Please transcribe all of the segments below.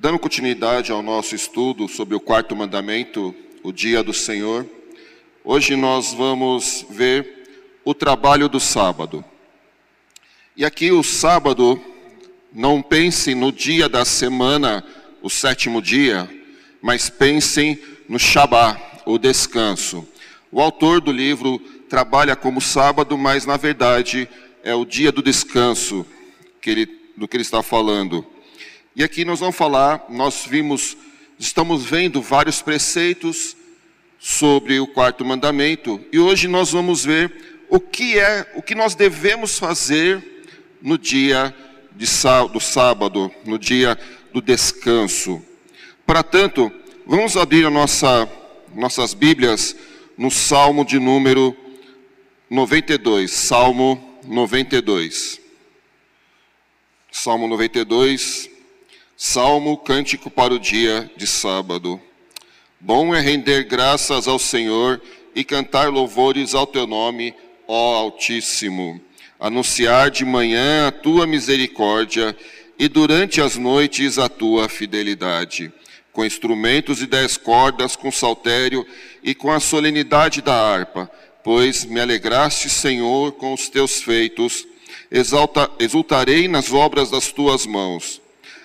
Dando continuidade ao nosso estudo sobre o quarto mandamento, o dia do Senhor, hoje nós vamos ver o trabalho do sábado. E aqui o sábado, não pensem no dia da semana, o sétimo dia, mas pensem no Shabá, o descanso. O autor do livro trabalha como sábado, mas na verdade é o dia do descanso que ele, do que ele está falando. E aqui nós vamos falar, nós vimos, estamos vendo vários preceitos sobre o quarto mandamento, e hoje nós vamos ver o que é, o que nós devemos fazer no dia de, do sábado, no dia do descanso. Para tanto, vamos abrir nossa, nossas Bíblias no Salmo de número 92, Salmo 92. Salmo 92, Salmo cântico para o dia de sábado. Bom é render graças ao Senhor e cantar louvores ao teu nome, ó Altíssimo. Anunciar de manhã a tua misericórdia e durante as noites a tua fidelidade. Com instrumentos e dez cordas, com saltério e com a solenidade da harpa, pois me alegraste, Senhor, com os teus feitos. Exalta, exultarei nas obras das tuas mãos.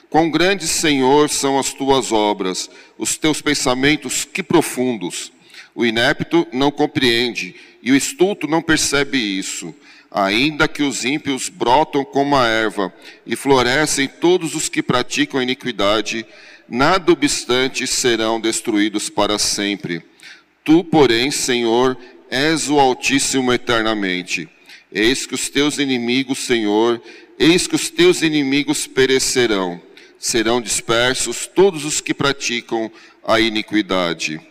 Quão grandes, Senhor, são as tuas obras, os teus pensamentos, que profundos. O inepto não compreende, e o estulto não percebe isso. Ainda que os ímpios brotam como a erva, e florescem todos os que praticam iniquidade, nada obstante serão destruídos para sempre. Tu, porém, Senhor, és o Altíssimo eternamente. Eis que os teus inimigos, Senhor, eis que os teus inimigos perecerão serão dispersos todos os que praticam a iniquidade.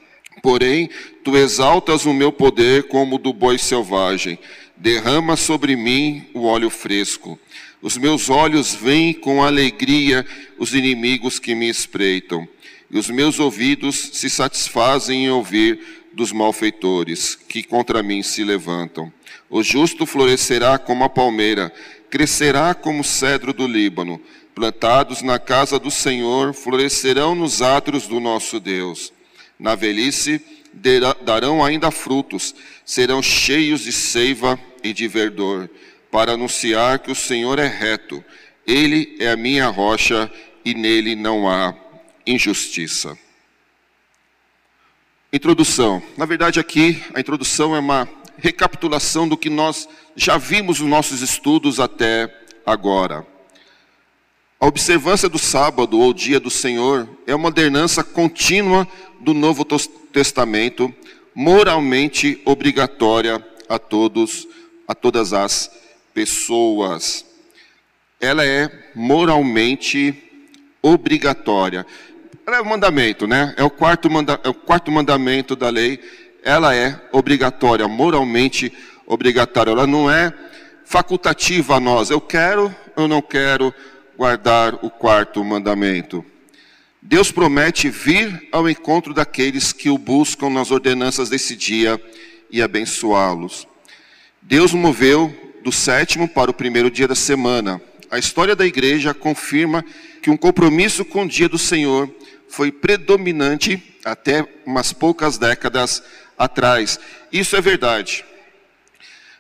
Porém, tu exaltas o meu poder como o do boi selvagem, derrama sobre mim o óleo fresco. Os meus olhos veem com alegria os inimigos que me espreitam, e os meus ouvidos se satisfazem em ouvir dos malfeitores que contra mim se levantam. O justo florescerá como a palmeira, crescerá como o cedro do Líbano plantados na casa do Senhor, florescerão nos átrios do nosso Deus. Na velhice darão ainda frutos, serão cheios de seiva e de verdor, para anunciar que o Senhor é reto, ele é a minha rocha e nele não há injustiça. Introdução. Na verdade, aqui a introdução é uma recapitulação do que nós já vimos nos nossos estudos até agora. A observância do sábado ou dia do Senhor é uma ordenança contínua do Novo Testamento, moralmente obrigatória a todos, a todas as pessoas. Ela é moralmente obrigatória. Ela é um mandamento, né? É o quarto, manda, é o quarto mandamento da lei. Ela é obrigatória, moralmente obrigatória. Ela não é facultativa a nós. Eu quero, eu não quero guardar o quarto mandamento. Deus promete vir ao encontro daqueles que o buscam nas ordenanças desse dia e abençoá-los. Deus moveu do sétimo para o primeiro dia da semana. A história da igreja confirma que um compromisso com o dia do Senhor foi predominante até umas poucas décadas atrás. Isso é verdade.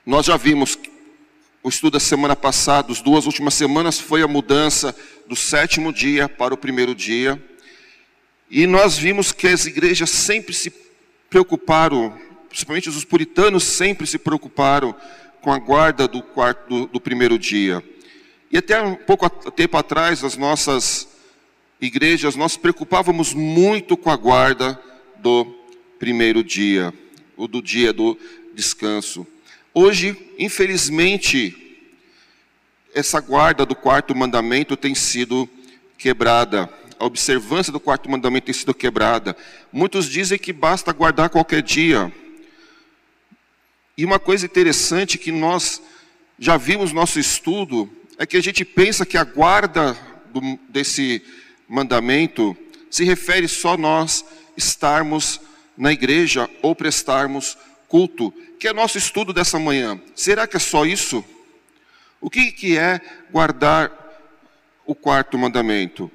Nós já vimos o estudo da semana passada, as duas últimas semanas, foi a mudança do sétimo dia para o primeiro dia. E nós vimos que as igrejas sempre se preocuparam, principalmente os puritanos sempre se preocuparam com a guarda do, quarto, do, do primeiro dia. E até um pouco tempo atrás, as nossas igrejas, nós preocupávamos muito com a guarda do primeiro dia, o do dia do descanso. Hoje, infelizmente, essa guarda do quarto mandamento tem sido quebrada. A observância do quarto mandamento tem sido quebrada. Muitos dizem que basta guardar qualquer dia. E uma coisa interessante que nós já vimos no nosso estudo é que a gente pensa que a guarda do, desse mandamento se refere só a nós estarmos na igreja ou prestarmos culto que é nosso estudo dessa manhã. Será que é só isso? O que, que é guardar o quarto mandamento?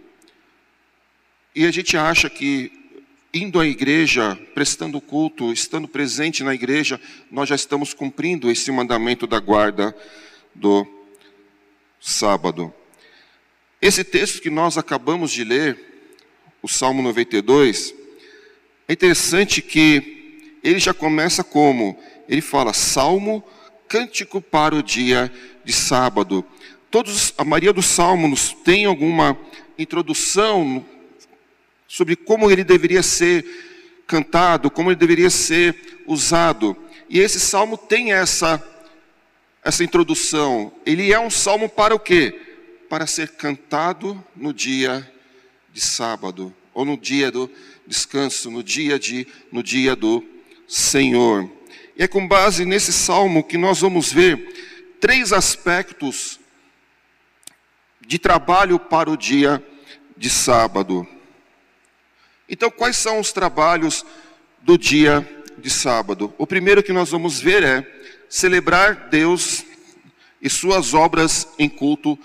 E a gente acha que indo à igreja, prestando culto, estando presente na igreja, nós já estamos cumprindo esse mandamento da guarda do sábado. Esse texto que nós acabamos de ler, o Salmo 92, é interessante que ele já começa como? Ele fala Salmo, cântico para o dia de sábado. Todos, a maioria dos salmos tem alguma introdução sobre como ele deveria ser cantado, como ele deveria ser usado. E esse salmo tem essa essa introdução. Ele é um salmo para o quê? Para ser cantado no dia de sábado ou no dia do descanso, no dia de no dia do Senhor. E é com base nesse salmo que nós vamos ver três aspectos de trabalho para o dia de sábado. Então, quais são os trabalhos do dia de sábado? O primeiro que nós vamos ver é celebrar Deus e suas obras em culto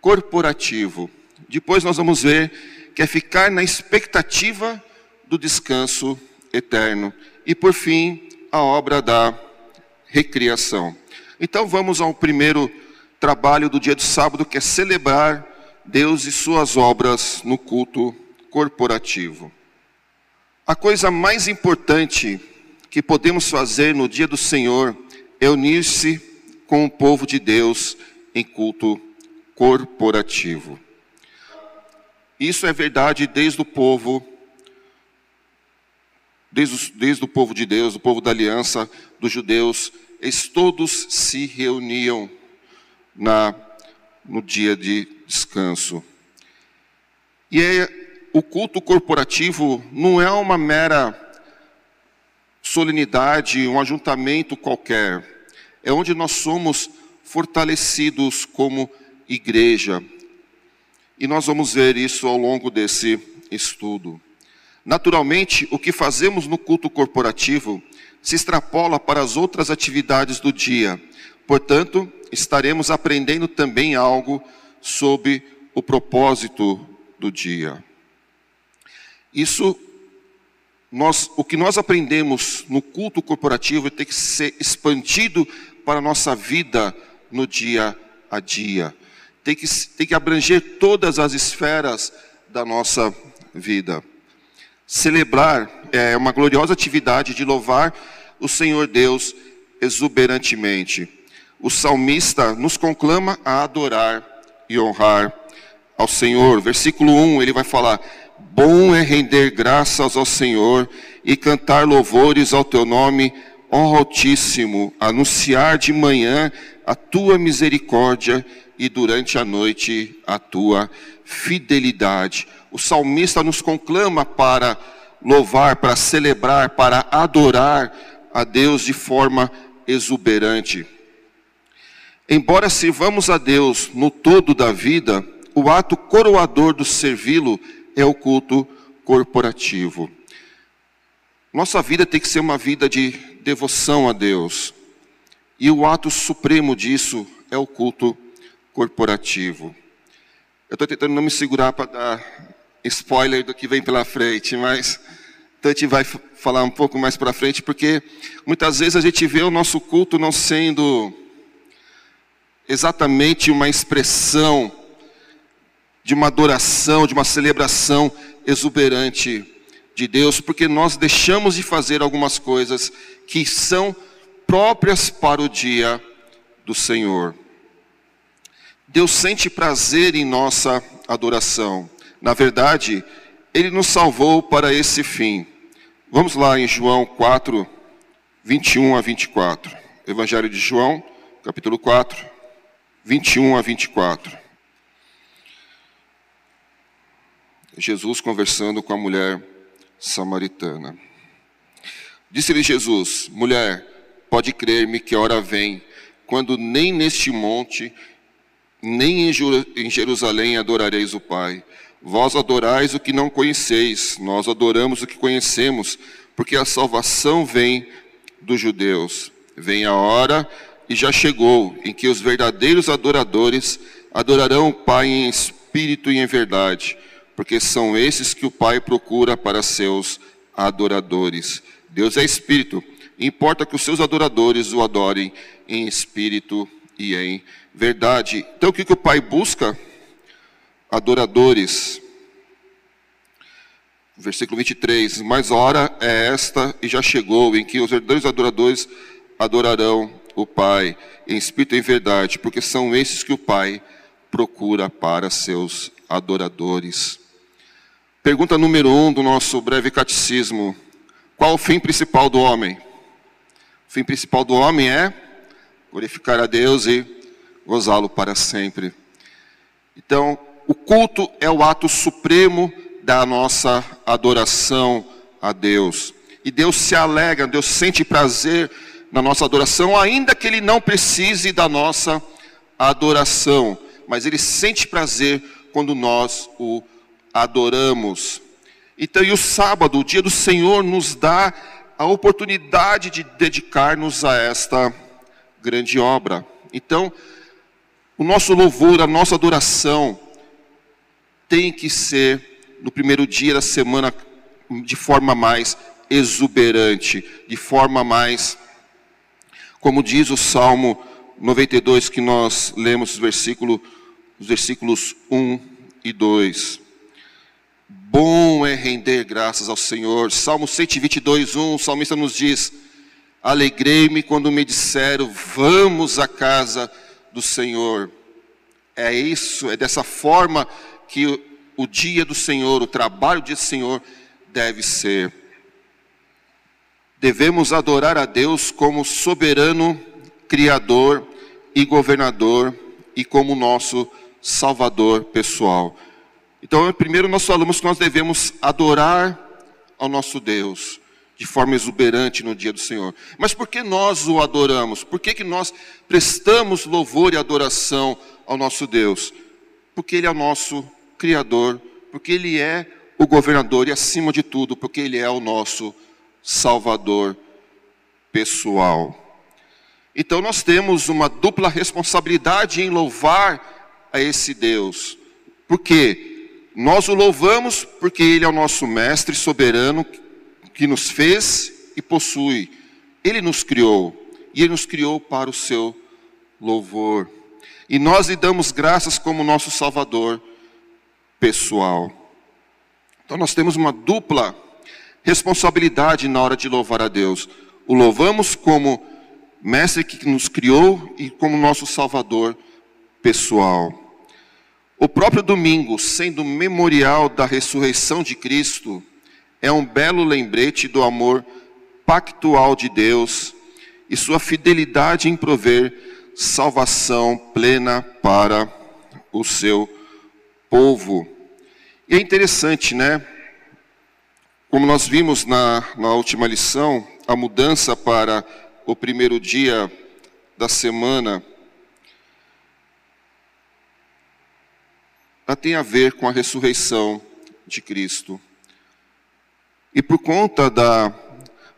corporativo. Depois nós vamos ver que é ficar na expectativa do descanso eterno. E por fim, a obra da recriação. Então vamos ao primeiro trabalho do dia de sábado, que é celebrar Deus e suas obras no culto corporativo. A coisa mais importante que podemos fazer no dia do Senhor é unir-se com o povo de Deus em culto corporativo. Isso é verdade desde o povo, desde, desde o povo de Deus, o povo da aliança dos judeus, eles todos se reuniam na, no dia de descanso. E é o culto corporativo não é uma mera solenidade, um ajuntamento qualquer. É onde nós somos fortalecidos como igreja. E nós vamos ver isso ao longo desse estudo. Naturalmente, o que fazemos no culto corporativo se extrapola para as outras atividades do dia. Portanto, estaremos aprendendo também algo sobre o propósito do dia. Isso, nós, o que nós aprendemos no culto corporativo tem que ser expandido para a nossa vida no dia a dia. Tem que, tem que abranger todas as esferas da nossa vida. Celebrar é uma gloriosa atividade de louvar o Senhor Deus exuberantemente. O salmista nos conclama a adorar e honrar ao Senhor. Versículo 1, ele vai falar: Bom é render graças ao Senhor e cantar louvores ao teu nome, ó Altíssimo, anunciar de manhã a tua misericórdia e durante a noite a tua fidelidade. O salmista nos conclama para louvar, para celebrar, para adorar a Deus de forma exuberante. Embora sirvamos a Deus no todo da vida, o ato coroador do servi-lo é o culto corporativo. Nossa vida tem que ser uma vida de devoção a Deus. E o ato supremo disso é o culto corporativo. Eu estou tentando não me segurar para dar spoiler do que vem pela frente, mas gente vai falar um pouco mais para frente, porque muitas vezes a gente vê o nosso culto não sendo exatamente uma expressão de uma adoração, de uma celebração exuberante de Deus, porque nós deixamos de fazer algumas coisas que são próprias para o dia do Senhor. Deus sente prazer em nossa adoração. Na verdade, Ele nos salvou para esse fim. Vamos lá em João 4, 21 a 24. Evangelho de João, capítulo 4, 21 a 24. Jesus conversando com a mulher samaritana. Disse-lhe Jesus: Mulher, pode crer-me que a hora vem, quando nem neste monte, nem em Jerusalém adorareis o Pai. Vós adorais o que não conheceis, nós adoramos o que conhecemos, porque a salvação vem dos judeus. Vem a hora e já chegou em que os verdadeiros adoradores adorarão o Pai em espírito e em verdade porque são esses que o Pai procura para seus adoradores. Deus é espírito, importa que os seus adoradores o adorem em espírito e em verdade. Então o que, que o Pai busca? Adoradores. Versículo 23: Mas a hora é esta e já chegou, em que os verdadeiros adoradores adorarão o Pai em espírito e em verdade, porque são esses que o Pai procura para seus adoradores. Pergunta número um do nosso breve catecismo: Qual o fim principal do homem? O fim principal do homem é glorificar a Deus e gozá-lo para sempre. Então, o culto é o ato supremo da nossa adoração a Deus. E Deus se alegra, Deus sente prazer na nossa adoração, ainda que Ele não precise da nossa adoração, mas Ele sente prazer quando nós o adoramos. Então, e o sábado, o dia do Senhor, nos dá a oportunidade de dedicar-nos a esta grande obra. Então, o nosso louvor, a nossa adoração tem que ser no primeiro dia da semana de forma mais exuberante, de forma mais como diz o Salmo 92 que nós lemos, versículo, os versículos 1 e 2. Bom é render graças ao Senhor. Salmo 122, 1, o salmista nos diz: Alegrei-me quando me disseram, vamos à casa do Senhor. É isso, é dessa forma que o, o dia do Senhor, o trabalho do Senhor deve ser. Devemos adorar a Deus como soberano, criador e governador e como nosso salvador pessoal. Então, primeiro nós falamos que nós devemos adorar ao nosso Deus de forma exuberante no dia do Senhor. Mas por que nós o adoramos? Por que, que nós prestamos louvor e adoração ao nosso Deus? Porque Ele é o nosso Criador, porque Ele é o governador e, acima de tudo, porque Ele é o nosso Salvador pessoal. Então nós temos uma dupla responsabilidade em louvar a esse Deus. Porque nós o louvamos porque ele é o nosso mestre soberano que nos fez e possui. Ele nos criou e ele nos criou para o seu louvor. E nós lhe damos graças como nosso Salvador pessoal. Então nós temos uma dupla responsabilidade na hora de louvar a Deus. O louvamos como mestre que nos criou e como nosso salvador pessoal. O próprio domingo, sendo memorial da ressurreição de Cristo, é um belo lembrete do amor pactual de Deus e sua fidelidade em prover salvação plena para o seu povo. E é interessante, né? Como nós vimos na, na última lição, a mudança para o primeiro dia da semana tem a ver com a ressurreição de Cristo. E por conta da,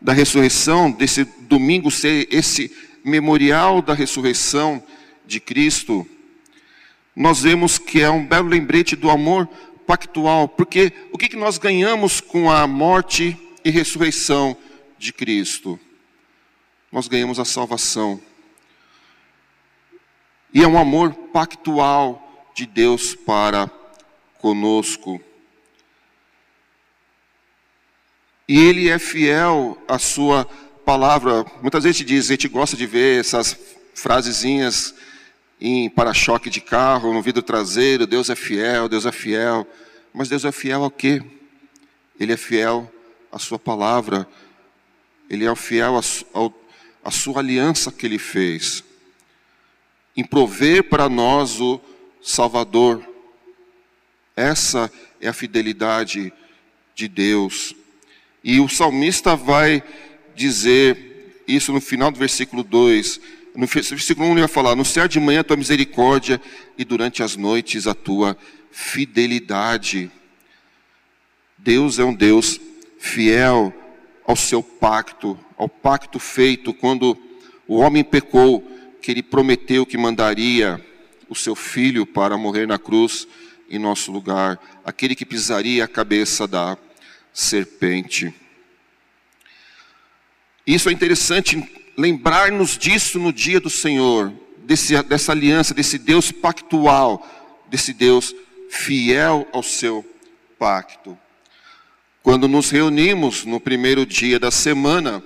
da ressurreição, desse domingo ser esse memorial da ressurreição de Cristo, nós vemos que é um belo lembrete do amor pactual, porque o que nós ganhamos com a morte e ressurreição de Cristo? Nós ganhamos a salvação. E é um amor pactual de Deus para conosco. E Ele é fiel à Sua palavra. Muitas vezes a gente diz, a gente gosta de ver essas frasezinhas em para-choque de carro, no vidro traseiro, Deus é fiel, Deus é fiel. Mas Deus é fiel ao quê? Ele é fiel à sua palavra. Ele é fiel à sua aliança que ele fez. Em prover para nós o Salvador. Essa é a fidelidade de Deus. E o salmista vai dizer isso no final do versículo 2 no versículo 1 ele vai falar: No céu de manhã a tua misericórdia e durante as noites a tua fidelidade. Deus é um Deus fiel ao seu pacto, ao pacto feito quando o homem pecou, que ele prometeu que mandaria o seu filho para morrer na cruz em nosso lugar, aquele que pisaria a cabeça da serpente. Isso é interessante lembrar-nos disso no dia do Senhor, desse, dessa aliança, desse Deus pactual, desse Deus fiel ao seu pacto. Quando nos reunimos no primeiro dia da semana,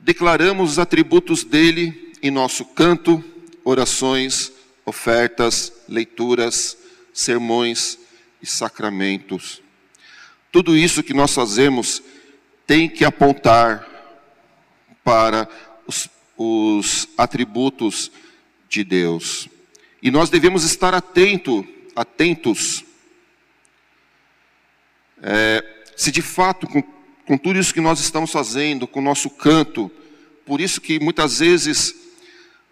declaramos os atributos dele em nosso canto, orações, ofertas, leituras, sermões e sacramentos. Tudo isso que nós fazemos tem que apontar para os, os atributos de Deus. E nós devemos estar atento, atentos, é, se de fato, com, com tudo isso que nós estamos fazendo, com o nosso canto, por isso que muitas vezes,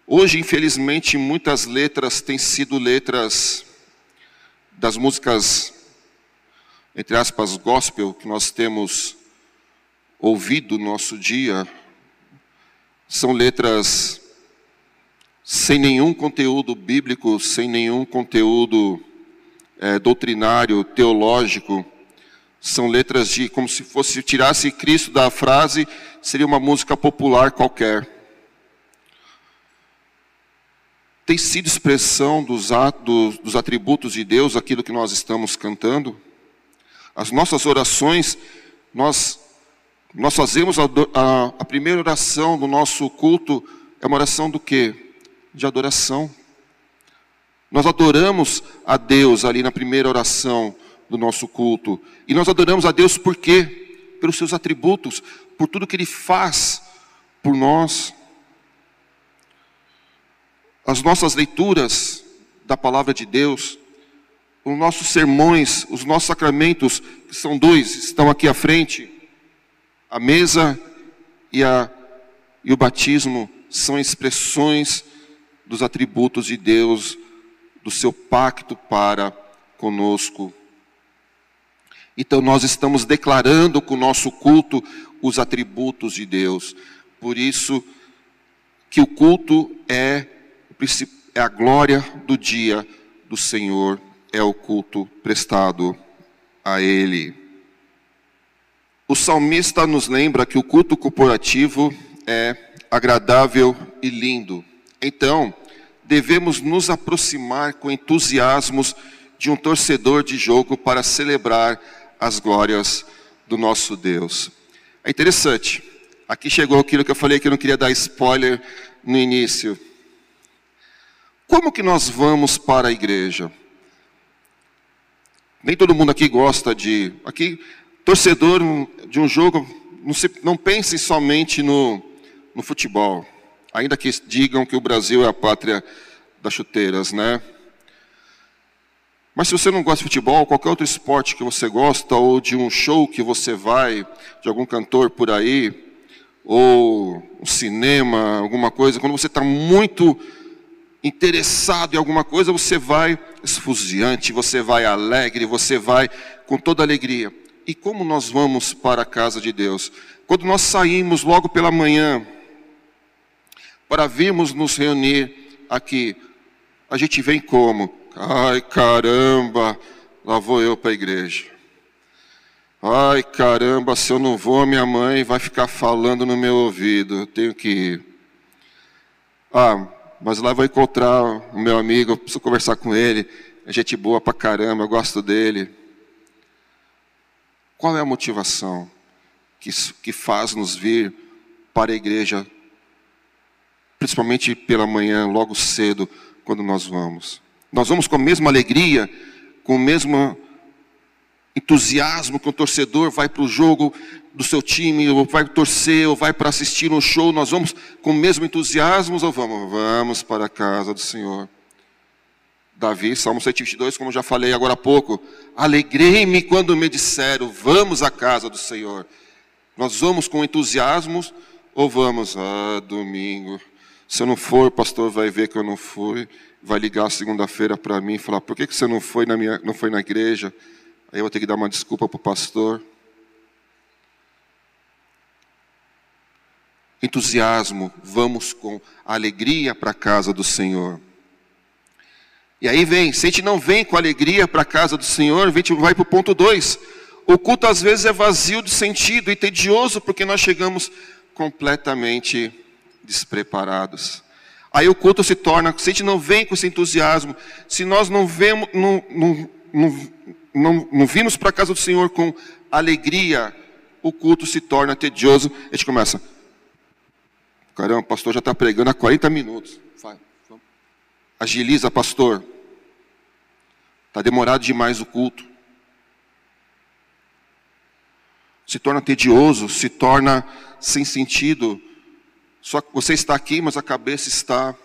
hoje, infelizmente, muitas letras têm sido letras das músicas, entre aspas, gospel, que nós temos ouvido no nosso dia, são letras sem nenhum conteúdo bíblico, sem nenhum conteúdo é, doutrinário, teológico. São letras de como se fosse tirasse Cristo da frase, seria uma música popular qualquer. Tem sido expressão dos, atos, dos atributos de Deus aquilo que nós estamos cantando? As nossas orações, nós, nós fazemos a, a, a primeira oração do nosso culto, é uma oração do quê? de adoração. Nós adoramos a Deus ali na primeira oração do nosso culto. E nós adoramos a Deus por quê? Pelos seus atributos, por tudo que Ele faz por nós. As nossas leituras da palavra de Deus, os nossos sermões, os nossos sacramentos, que são dois, estão aqui à frente. A mesa e, a, e o batismo são expressões dos atributos de Deus, do seu pacto para conosco. Então nós estamos declarando com o nosso culto os atributos de Deus. Por isso que o culto é, é a glória do dia do Senhor, é o culto prestado a Ele. O salmista nos lembra que o culto corporativo é agradável e lindo. Então, devemos nos aproximar com entusiasmos de um torcedor de jogo para celebrar as glórias do nosso Deus. É interessante. Aqui chegou aquilo que eu falei que eu não queria dar spoiler no início. Como que nós vamos para a igreja? Nem todo mundo aqui gosta de. Aqui, torcedor de um jogo, não, se, não pense somente no, no futebol. Ainda que digam que o Brasil é a pátria das chuteiras, né? Mas se você não gosta de futebol, qualquer outro esporte que você gosta, ou de um show que você vai, de algum cantor por aí, ou um cinema, alguma coisa, quando você está muito interessado em alguma coisa, você vai esfuziante, você vai alegre, você vai com toda alegria. E como nós vamos para a casa de Deus? Quando nós saímos logo pela manhã, para virmos nos reunir aqui. A gente vem como? Ai caramba, lá vou eu para a igreja. Ai caramba, se eu não vou, minha mãe vai ficar falando no meu ouvido. Eu tenho que ir. Ah, mas lá vou encontrar o meu amigo, preciso conversar com ele. É gente boa pra caramba, eu gosto dele. Qual é a motivação que, que faz nos vir para a igreja principalmente pela manhã, logo cedo, quando nós vamos. Nós vamos com a mesma alegria, com o mesmo entusiasmo que o torcedor vai para o jogo do seu time, ou vai torcer, ou vai para assistir um show, nós vamos com o mesmo entusiasmo ou vamos? Vamos para a casa do Senhor. Davi, Salmo 122, como já falei agora há pouco, alegrei-me quando me disseram, vamos à casa do Senhor. Nós vamos com entusiasmo ou vamos, ah, domingo, se eu não for, o pastor vai ver que eu não fui, vai ligar segunda-feira para mim e falar: por que, que você não foi, na minha, não foi na igreja? Aí eu vou ter que dar uma desculpa para o pastor. Entusiasmo, vamos com alegria para a casa do Senhor. E aí vem, se a gente não vem com alegria para a casa do Senhor, a gente vai para o ponto 2. O culto às vezes é vazio de sentido e tedioso porque nós chegamos completamente despreparados. Aí o culto se torna, se a gente não vem com esse entusiasmo, se nós não vemos, não, não, não, não, não vimos para a casa do Senhor com alegria, o culto se torna tedioso. A gente começa, caramba, o pastor já está pregando há 40 minutos. Vai, Agiliza, pastor. Está demorado demais o culto. Se torna tedioso, se torna sem sentido. Só você está aqui, mas a cabeça está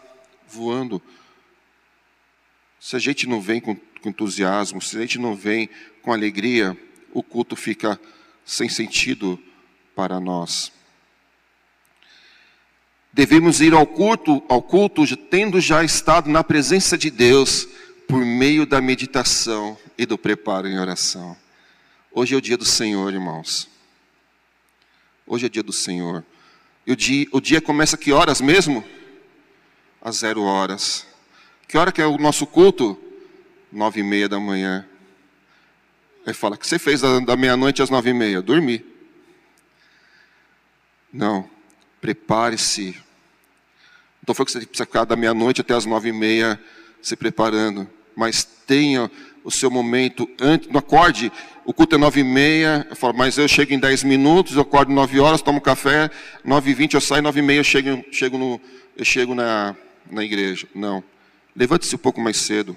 voando. Se a gente não vem com, com entusiasmo, se a gente não vem com alegria, o culto fica sem sentido para nós. Devemos ir ao culto, ao culto tendo já estado na presença de Deus por meio da meditação e do preparo em oração. Hoje é o dia do Senhor, irmãos. Hoje é dia do Senhor. E o dia, o dia começa que horas mesmo? Às zero horas. Que hora que é o nosso culto? Nove e meia da manhã. Aí fala, o que você fez da, da meia-noite às nove e meia? Dormi. Não. Prepare-se. Então foi que você precisa ficar da meia-noite até as nove e meia se preparando. Mas tenha o seu momento antes, não acorde, o culto é nove e meia, eu falo, mas eu chego em dez minutos, eu acordo nove horas, tomo café, nove e vinte eu saio, nove e meia eu chego, chego, no, eu chego na, na igreja. Não. Levante-se um pouco mais cedo,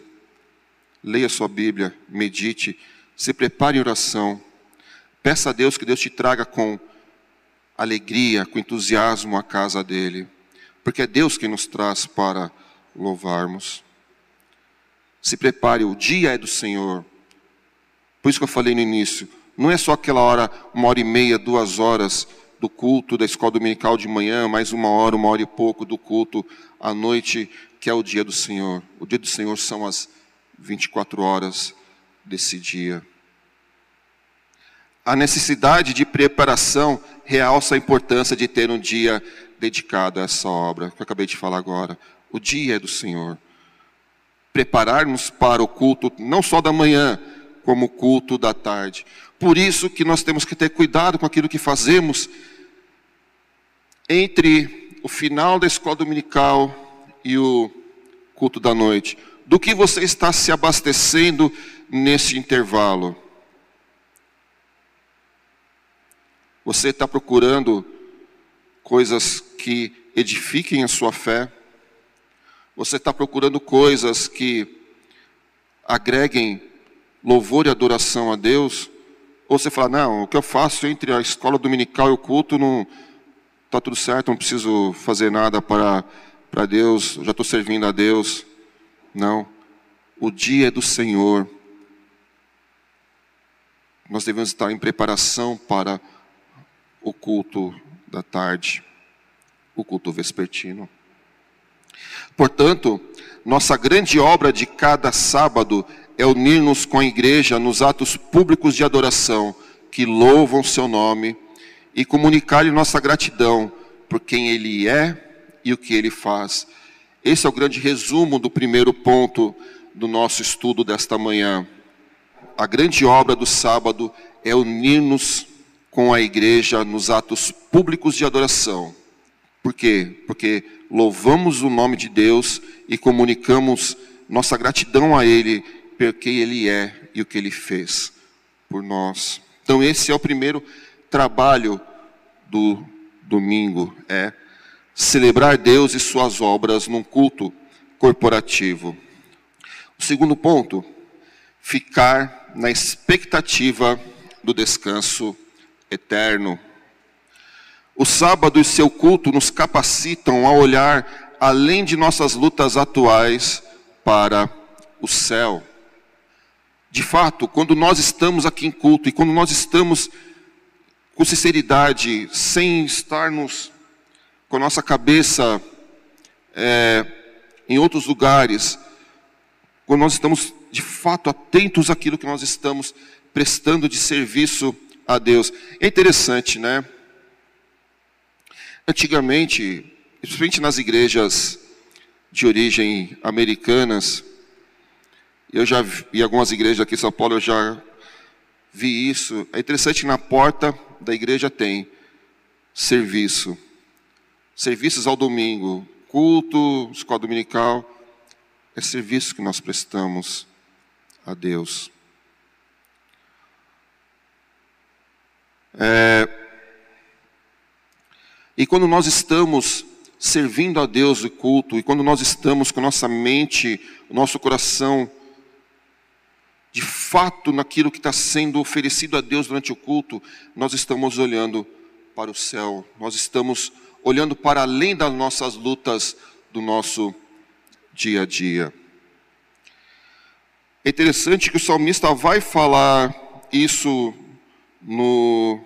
leia sua Bíblia, medite, se prepare em oração, peça a Deus que Deus te traga com alegria, com entusiasmo à casa dele, porque é Deus quem nos traz para louvarmos. Se prepare, o dia é do Senhor. Por isso que eu falei no início, não é só aquela hora, uma hora e meia, duas horas do culto da escola dominical de manhã, mais uma hora, uma hora e pouco do culto à noite, que é o dia do Senhor. O dia do Senhor são as 24 horas desse dia. A necessidade de preparação realça a importância de ter um dia dedicado a essa obra que eu acabei de falar agora. O dia é do Senhor preparar-nos para o culto, não só da manhã, como o culto da tarde. Por isso que nós temos que ter cuidado com aquilo que fazemos entre o final da escola dominical e o culto da noite. Do que você está se abastecendo nesse intervalo? Você está procurando coisas que edifiquem a sua fé? Você está procurando coisas que agreguem louvor e adoração a Deus? Ou você fala, não, o que eu faço entre a escola dominical e o culto não está tudo certo, não preciso fazer nada para, para Deus, já estou servindo a Deus. Não, o dia é do Senhor. Nós devemos estar em preparação para o culto da tarde, o culto vespertino. Portanto, nossa grande obra de cada sábado é unir-nos com a igreja nos atos públicos de adoração que louvam seu nome e comunicar-lhe nossa gratidão por quem ele é e o que ele faz. Esse é o grande resumo do primeiro ponto do nosso estudo desta manhã. A grande obra do sábado é unir-nos com a igreja nos atos públicos de adoração. Por quê? Porque louvamos o nome de Deus e comunicamos nossa gratidão a Ele por quem Ele é e o que Ele fez por nós. Então, esse é o primeiro trabalho do domingo: é celebrar Deus e Suas obras num culto corporativo. O segundo ponto, ficar na expectativa do descanso eterno. O sábado e seu culto nos capacitam a olhar além de nossas lutas atuais para o céu. De fato, quando nós estamos aqui em culto e quando nós estamos com sinceridade, sem estarmos com a nossa cabeça é, em outros lugares, quando nós estamos de fato atentos àquilo que nós estamos prestando de serviço a Deus. É interessante, né? Antigamente, principalmente nas igrejas de origem americanas, Eu já vi algumas igrejas aqui em São Paulo, eu já vi isso. É interessante na porta da igreja tem serviço. Serviços ao domingo, culto, escola dominical. É serviço que nós prestamos a Deus. É, e quando nós estamos servindo a Deus de culto, e quando nós estamos com nossa mente, o nosso coração, de fato naquilo que está sendo oferecido a Deus durante o culto, nós estamos olhando para o céu, nós estamos olhando para além das nossas lutas do nosso dia a dia. É interessante que o salmista vai falar isso no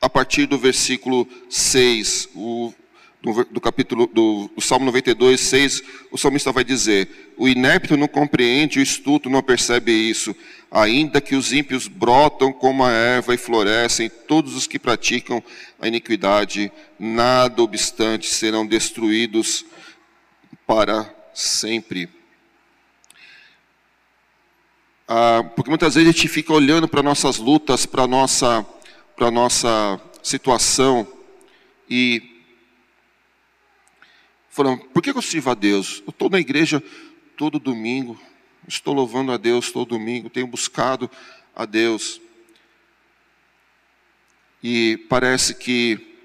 a partir do versículo 6, o, do, do, capítulo do, do, Salmo 92, 6, o salmista vai dizer: O inepto não compreende, o estuto não percebe isso, ainda que os ímpios brotam como a erva e florescem, todos os que praticam a iniquidade, nada obstante, serão destruídos para sempre. Ah, porque muitas vezes a gente fica olhando para nossas lutas, para nossa para nossa situação e falando, por que eu sirvo a Deus? Eu estou na igreja todo domingo, estou louvando a Deus todo domingo, tenho buscado a Deus. E parece que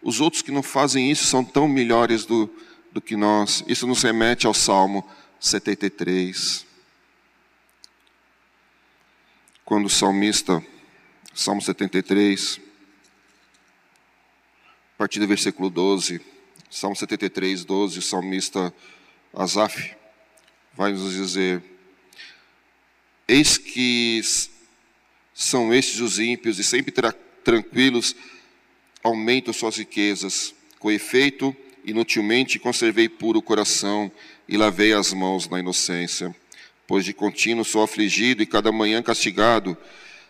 os outros que não fazem isso são tão melhores do, do que nós. Isso nos remete ao Salmo 73. Quando o salmista Salmo 73, a partir do versículo 12. Salmo 73, 12, o salmista Asaf vai nos dizer: Eis que são estes os ímpios e sempre tra tranquilos aumentam suas riquezas. Com efeito, inutilmente conservei puro o coração e lavei as mãos na inocência. Pois de contínuo sou afligido e cada manhã castigado.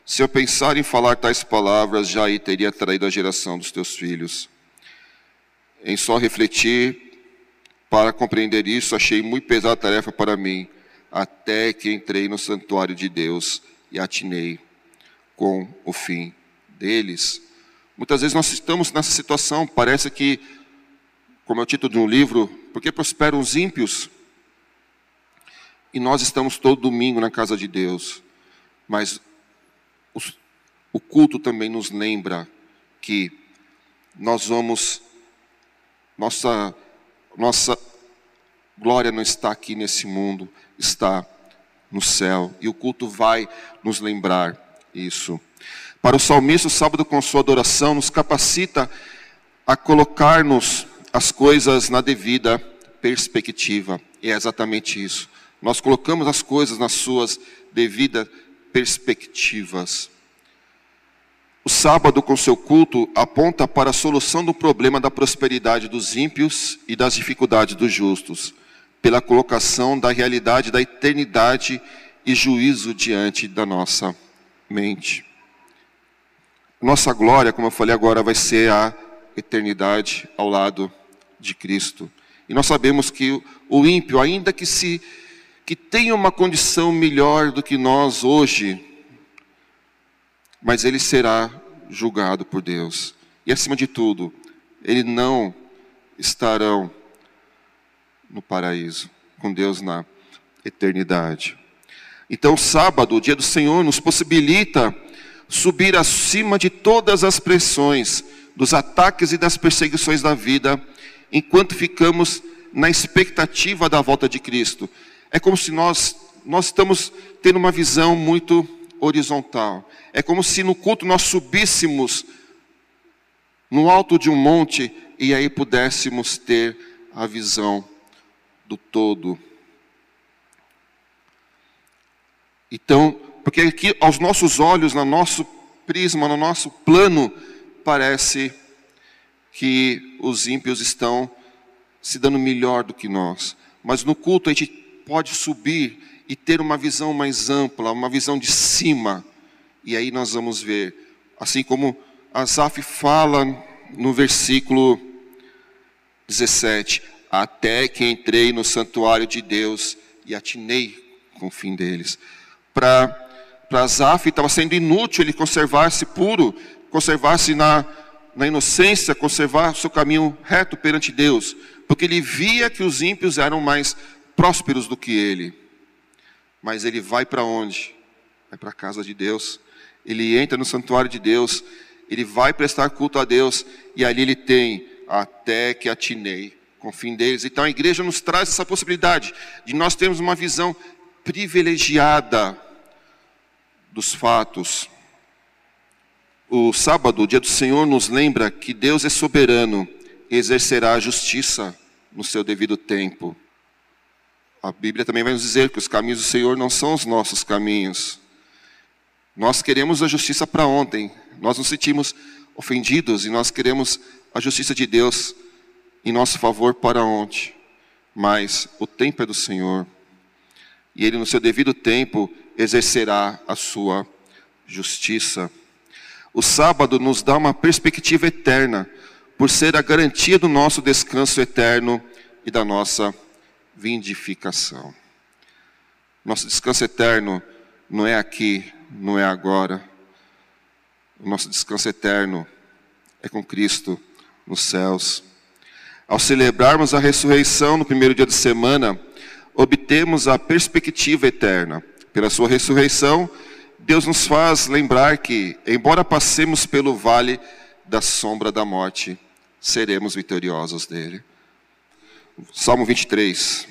Se eu pensar em falar tais palavras, já aí teria traído a geração dos teus filhos. Em só refletir para compreender isso, achei muito pesada a tarefa para mim, até que entrei no santuário de Deus e atinei com o fim deles. Muitas vezes nós estamos nessa situação, parece que, como é o título de um livro, por que prosperam os ímpios? E nós estamos todo domingo na casa de Deus, mas o culto também nos lembra que nós vamos, nossa, nossa glória não está aqui nesse mundo, está no céu. E o culto vai nos lembrar isso. Para o salmista, o sábado com sua adoração nos capacita a colocar-nos as coisas na devida perspectiva. E é exatamente isso. Nós colocamos as coisas nas suas devidas perspectivas. O sábado, com seu culto, aponta para a solução do problema da prosperidade dos ímpios e das dificuldades dos justos, pela colocação da realidade da eternidade e juízo diante da nossa mente. Nossa glória, como eu falei agora, vai ser a eternidade ao lado de Cristo. E nós sabemos que o ímpio, ainda que se que tenha uma condição melhor do que nós hoje, mas ele será julgado por Deus. E acima de tudo, ele não estarão no paraíso com Deus na eternidade. Então, sábado, o dia do Senhor, nos possibilita subir acima de todas as pressões, dos ataques e das perseguições da vida, enquanto ficamos na expectativa da volta de Cristo. É como se nós nós estamos tendo uma visão muito horizontal. É como se no culto nós subíssemos no alto de um monte e aí pudéssemos ter a visão do todo. Então, porque aqui aos nossos olhos, no nosso prisma, no nosso plano, parece que os ímpios estão se dando melhor do que nós. Mas no culto a gente pode subir e ter uma visão mais ampla, uma visão de cima. E aí nós vamos ver, assim como Asaf fala no versículo 17: Até que entrei no santuário de Deus e atinei com o fim deles. Para Zaf estava sendo inútil ele conservar-se puro, conservar-se na, na inocência, conservar seu caminho reto perante Deus, porque ele via que os ímpios eram mais prósperos do que ele. Mas ele vai para onde? Vai para a casa de Deus. Ele entra no santuário de Deus, ele vai prestar culto a Deus, e ali ele tem até que atinei com o fim deles. Então a igreja nos traz essa possibilidade de nós termos uma visão privilegiada dos fatos. O sábado, o dia do Senhor, nos lembra que Deus é soberano e exercerá a justiça no seu devido tempo. A Bíblia também vai nos dizer que os caminhos do Senhor não são os nossos caminhos. Nós queremos a justiça para ontem. Nós nos sentimos ofendidos e nós queremos a justiça de Deus em nosso favor para onde? Mas o tempo é do Senhor. E Ele, no seu devido tempo, exercerá a sua justiça. O sábado nos dá uma perspectiva eterna, por ser a garantia do nosso descanso eterno e da nossa vindificação. Nosso descanso eterno não é aqui, não é agora. O nosso descanso eterno é com Cristo nos céus. Ao celebrarmos a ressurreição no primeiro dia de semana, obtemos a perspectiva eterna. Pela sua ressurreição, Deus nos faz lembrar que, embora passemos pelo vale da sombra da morte, seremos vitoriosos dele. Salmo 23.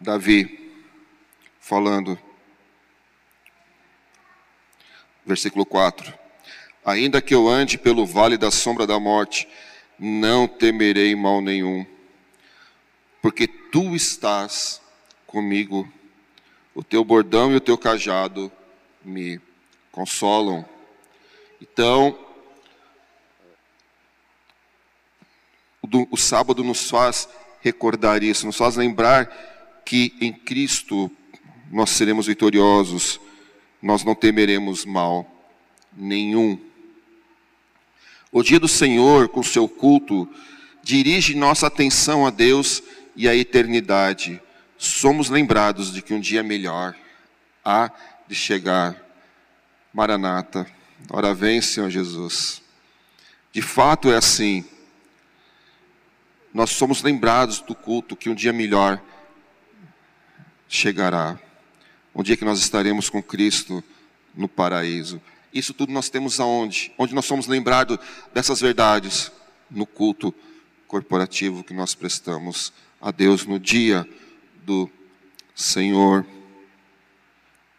Davi falando, versículo 4. Ainda que eu ande pelo vale da sombra da morte, não temerei mal nenhum, porque tu estás comigo, o teu bordão e o teu cajado me consolam. Então, o, sábado nos faz recordar isso, nos faz lembrar que em Cristo nós seremos vitoriosos, nós não temeremos mal nenhum. O dia do Senhor, com seu culto, dirige nossa atenção a Deus e à eternidade. Somos lembrados de que um dia melhor há de chegar. Maranata, ora vem, Senhor Jesus. De fato é assim. Nós somos lembrados do culto que um dia melhor chegará. Um dia que nós estaremos com Cristo no paraíso. Isso tudo nós temos aonde? Onde nós somos lembrados dessas verdades? No culto corporativo que nós prestamos a Deus no dia do Senhor.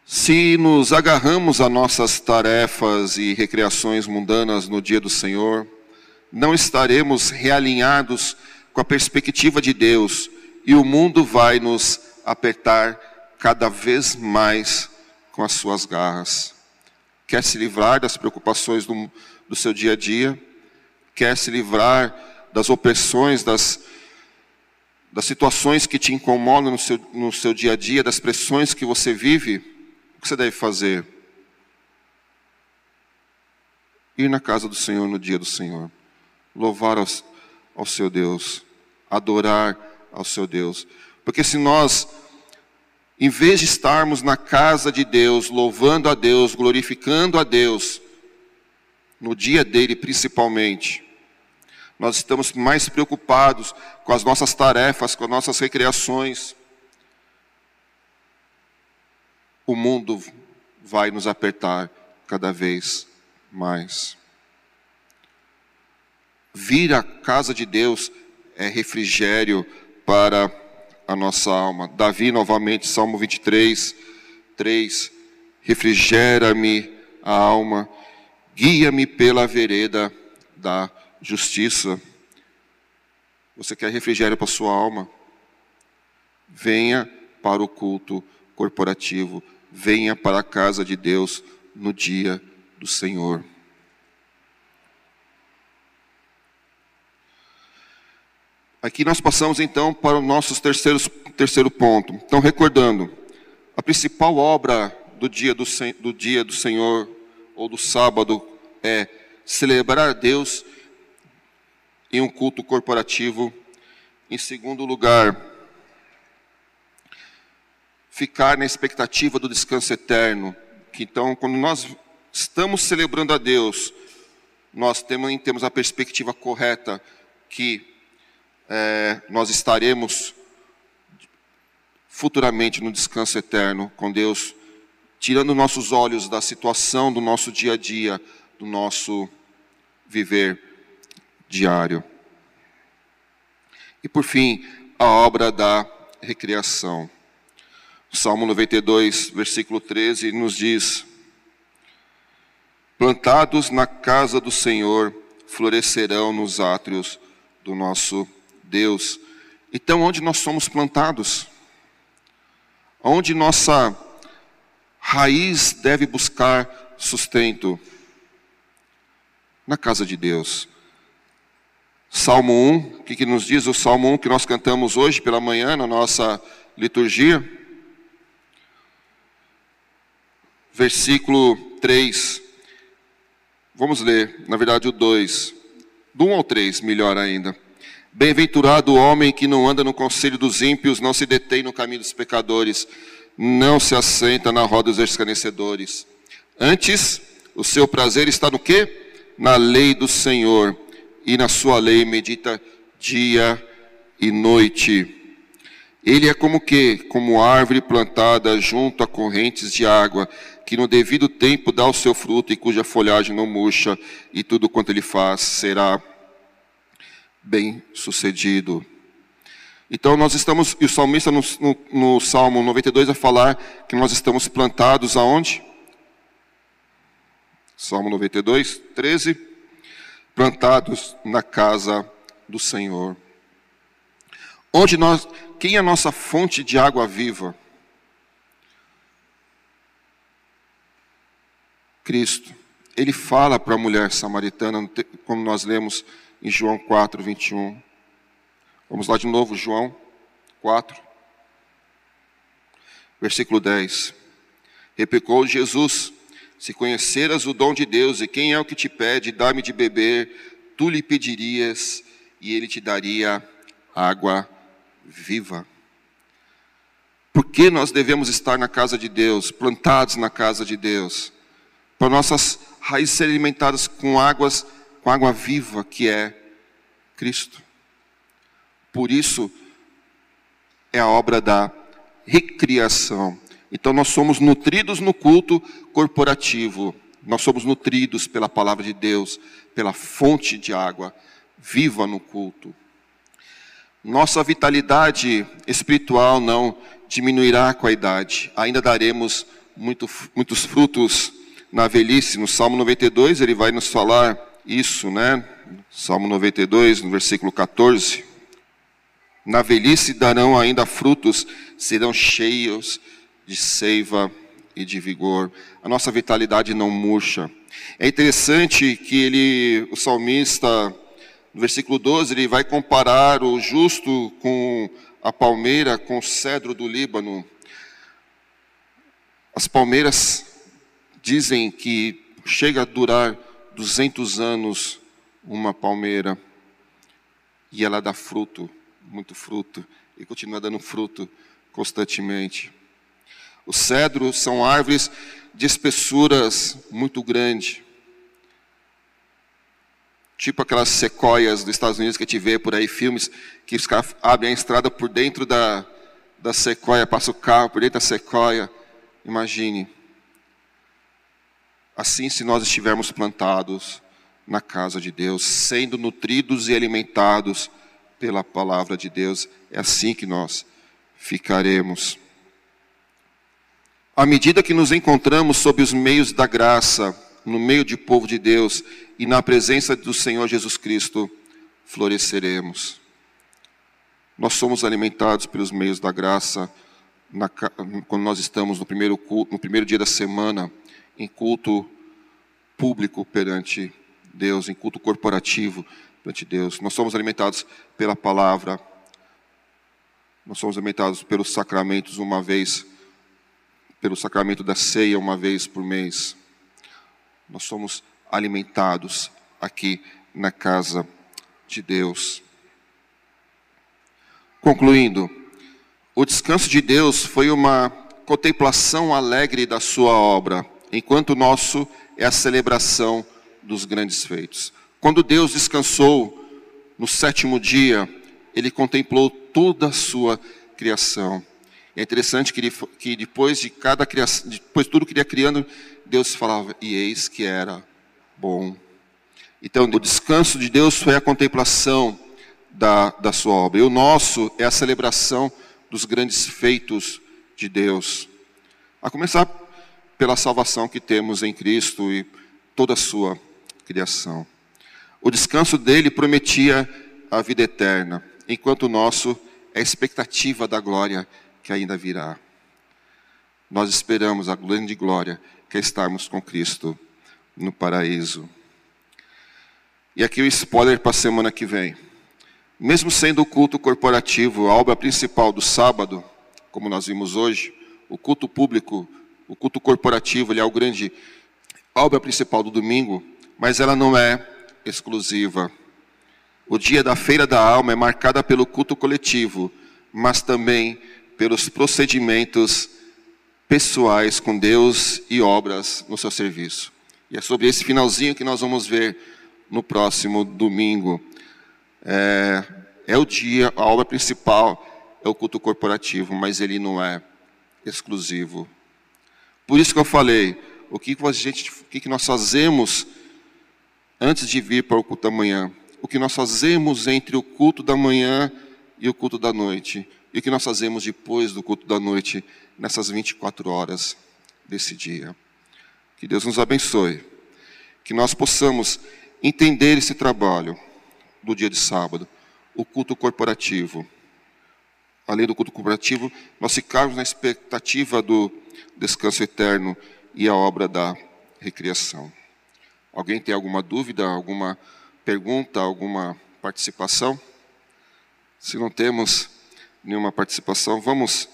Se nos agarramos a nossas tarefas e recreações mundanas no dia do Senhor, não estaremos realinhados com a perspectiva de Deus e o mundo vai nos apertar cada vez mais com as suas garras. Quer se livrar das preocupações do, do seu dia a dia, quer se livrar das opressões, das, das situações que te incomodam no seu, no seu dia a dia, das pressões que você vive, o que você deve fazer? Ir na casa do Senhor no dia do Senhor, louvar ao, ao seu Deus, adorar ao seu Deus. Porque se nós em vez de estarmos na casa de Deus, louvando a Deus, glorificando a Deus, no dia dele principalmente, nós estamos mais preocupados com as nossas tarefas, com as nossas recreações. O mundo vai nos apertar cada vez mais. Vir à casa de Deus é refrigério para a nossa alma. Davi, novamente, Salmo 23, 3. Refrigera-me a alma, guia-me pela vereda da justiça. Você quer refrigério para a sua alma? Venha para o culto corporativo, venha para a casa de Deus no dia do Senhor. Aqui nós passamos então para o nosso terceiro, terceiro ponto. Então, recordando, a principal obra do dia do, do dia do Senhor ou do sábado é celebrar a Deus em um culto corporativo. Em segundo lugar, ficar na expectativa do descanso eterno. Que então, quando nós estamos celebrando a Deus, nós temos, temos a perspectiva correta que é, nós estaremos futuramente no descanso eterno com Deus, tirando nossos olhos da situação do nosso dia a dia, do nosso viver diário. E por fim, a obra da recriação. Salmo 92, versículo 13, nos diz: Plantados na casa do Senhor, florescerão nos átrios do nosso Deus. Então, onde nós somos plantados? Onde nossa raiz deve buscar sustento? Na casa de Deus. Salmo 1, o que, que nos diz o Salmo 1 que nós cantamos hoje pela manhã na nossa liturgia? Versículo 3. Vamos ler, na verdade, o 2. Do 1 ao 3, melhor ainda. Bem-aventurado o homem que não anda no conselho dos ímpios, não se detém no caminho dos pecadores, não se assenta na roda dos escarnecedores. Antes, o seu prazer está no quê? Na lei do Senhor, e na sua lei medita dia e noite. Ele é como que? Como árvore plantada junto a correntes de água, que no devido tempo dá o seu fruto e cuja folhagem não murcha, e tudo quanto ele faz será bem sucedido. Então nós estamos, e o salmista no, no, no, Salmo 92 vai falar que nós estamos plantados aonde? Salmo 92, 13. Plantados na casa do Senhor. Onde nós, quem é a nossa fonte de água viva? Cristo. Ele fala para a mulher samaritana, como nós lemos em João 4, 21. Vamos lá de novo, João 4, versículo 10. Replicou Jesus: Se conheceras o dom de Deus e quem é o que te pede, dá-me de beber, tu lhe pedirias e ele te daria água viva. Por que nós devemos estar na casa de Deus, plantados na casa de Deus? Para nossas raízes serem alimentadas com águas com água viva que é Cristo. Por isso, é a obra da recriação. Então, nós somos nutridos no culto corporativo, nós somos nutridos pela palavra de Deus, pela fonte de água viva no culto. Nossa vitalidade espiritual não diminuirá com a idade, ainda daremos muito, muitos frutos na velhice. No Salmo 92, ele vai nos falar isso, né? Salmo 92, no versículo 14. Na velhice darão ainda frutos, serão cheios de seiva e de vigor. A nossa vitalidade não murcha. É interessante que ele, o salmista, no versículo 12, ele vai comparar o justo com a palmeira, com o cedro do Líbano. As palmeiras dizem que chega a durar 200 anos uma palmeira e ela dá fruto, muito fruto, e continua dando fruto constantemente. Os cedros são árvores de espessuras muito grande, tipo aquelas sequoias dos Estados Unidos que a gente vê por aí, filmes que os caras abrem a estrada por dentro da, da sequoia, passa o carro por dentro da sequoia. Imagine. Assim, se nós estivermos plantados na casa de Deus, sendo nutridos e alimentados pela palavra de Deus, é assim que nós ficaremos. À medida que nos encontramos sob os meios da graça, no meio de povo de Deus e na presença do Senhor Jesus Cristo, floresceremos. Nós somos alimentados pelos meios da graça na, quando nós estamos no primeiro, culto, no primeiro dia da semana em culto público perante Deus, em culto corporativo perante Deus. Nós somos alimentados pela palavra, nós somos alimentados pelos sacramentos uma vez, pelo sacramento da ceia uma vez por mês. Nós somos alimentados aqui na casa de Deus. Concluindo, o descanso de Deus foi uma contemplação alegre da sua obra, enquanto o nosso é a celebração dos grandes feitos. Quando Deus descansou no sétimo dia, ele contemplou toda a sua criação. É interessante que, ele, que depois de cada criação, depois de tudo que ele ia criando, Deus falava, e eis que era bom. Então, o descanso de Deus foi a contemplação da, da sua obra. E o nosso é a celebração dos grandes feitos de Deus. A começar pela salvação que temos em Cristo e toda a sua criação. O descanso dele prometia a vida eterna, enquanto o nosso é a expectativa da glória que ainda virá. Nós esperamos a grande glória que é estarmos com Cristo no paraíso. E aqui o spoiler para a semana que vem. Mesmo sendo o culto corporativo a obra principal do sábado, como nós vimos hoje, o culto público, o culto corporativo, ele é o grande a obra principal do domingo, mas ela não é exclusiva. O dia da feira da alma é marcada pelo culto coletivo, mas também pelos procedimentos pessoais com Deus e obras no seu serviço. E é sobre esse finalzinho que nós vamos ver no próximo domingo. É, é o dia, a obra principal é o culto corporativo, mas ele não é exclusivo. Por isso que eu falei, o que, a gente, o que nós fazemos antes de vir para o culto da manhã, o que nós fazemos entre o culto da manhã e o culto da noite e o que nós fazemos depois do culto da noite, nessas 24 horas desse dia. Que Deus nos abençoe. Que nós possamos entender esse trabalho do dia de sábado, o culto corporativo. Além do culto corporativo, nós ficarmos na expectativa do descanso eterno e a obra da recriação. Alguém tem alguma dúvida, alguma pergunta, alguma participação? Se não temos, nenhuma participação, vamos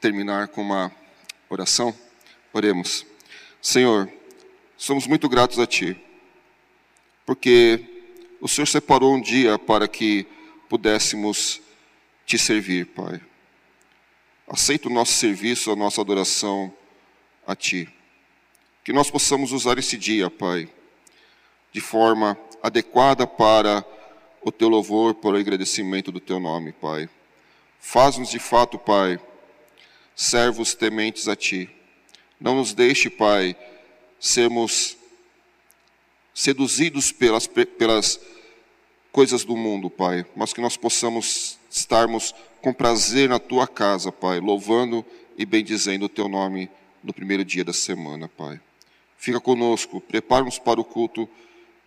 terminar com uma oração? Oremos. Senhor, somos muito gratos a Ti, porque o Senhor separou um dia para que pudéssemos Te servir, Pai. Aceita o nosso serviço, a nossa adoração a Ti. Que nós possamos usar esse dia, Pai, de forma adequada para o Teu louvor, para o agradecimento do Teu nome, Pai. Faz-nos de fato, Pai, servos tementes a Ti. Não nos deixe, Pai, sermos seduzidos pelas, pelas coisas do mundo, Pai, mas que nós possamos estarmos com prazer na Tua casa, Pai, louvando e bendizendo o Teu nome no primeiro dia da semana, Pai. Fica conosco, prepara-nos para o culto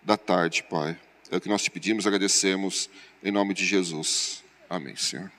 da tarde, Pai. É o que nós te pedimos, agradecemos, em nome de Jesus. Amém, Senhor.